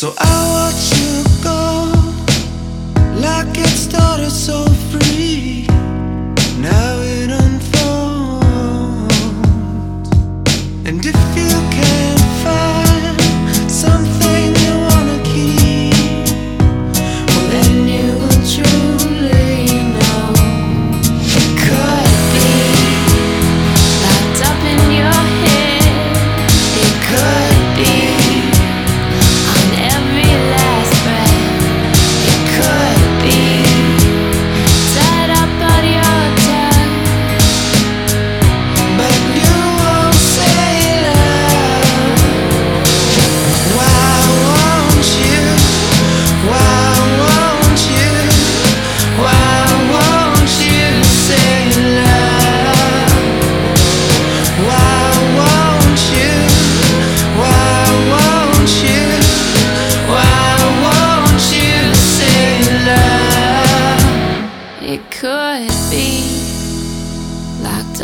So I watch you go like it started so free. Now it unfolds, and if you can.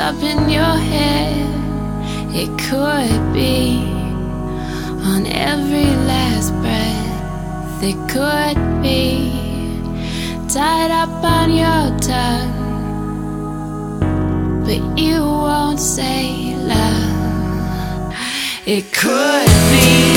Up in your head. It could be on every last breath. It could be tied up on your tongue. But you won't say love. It could be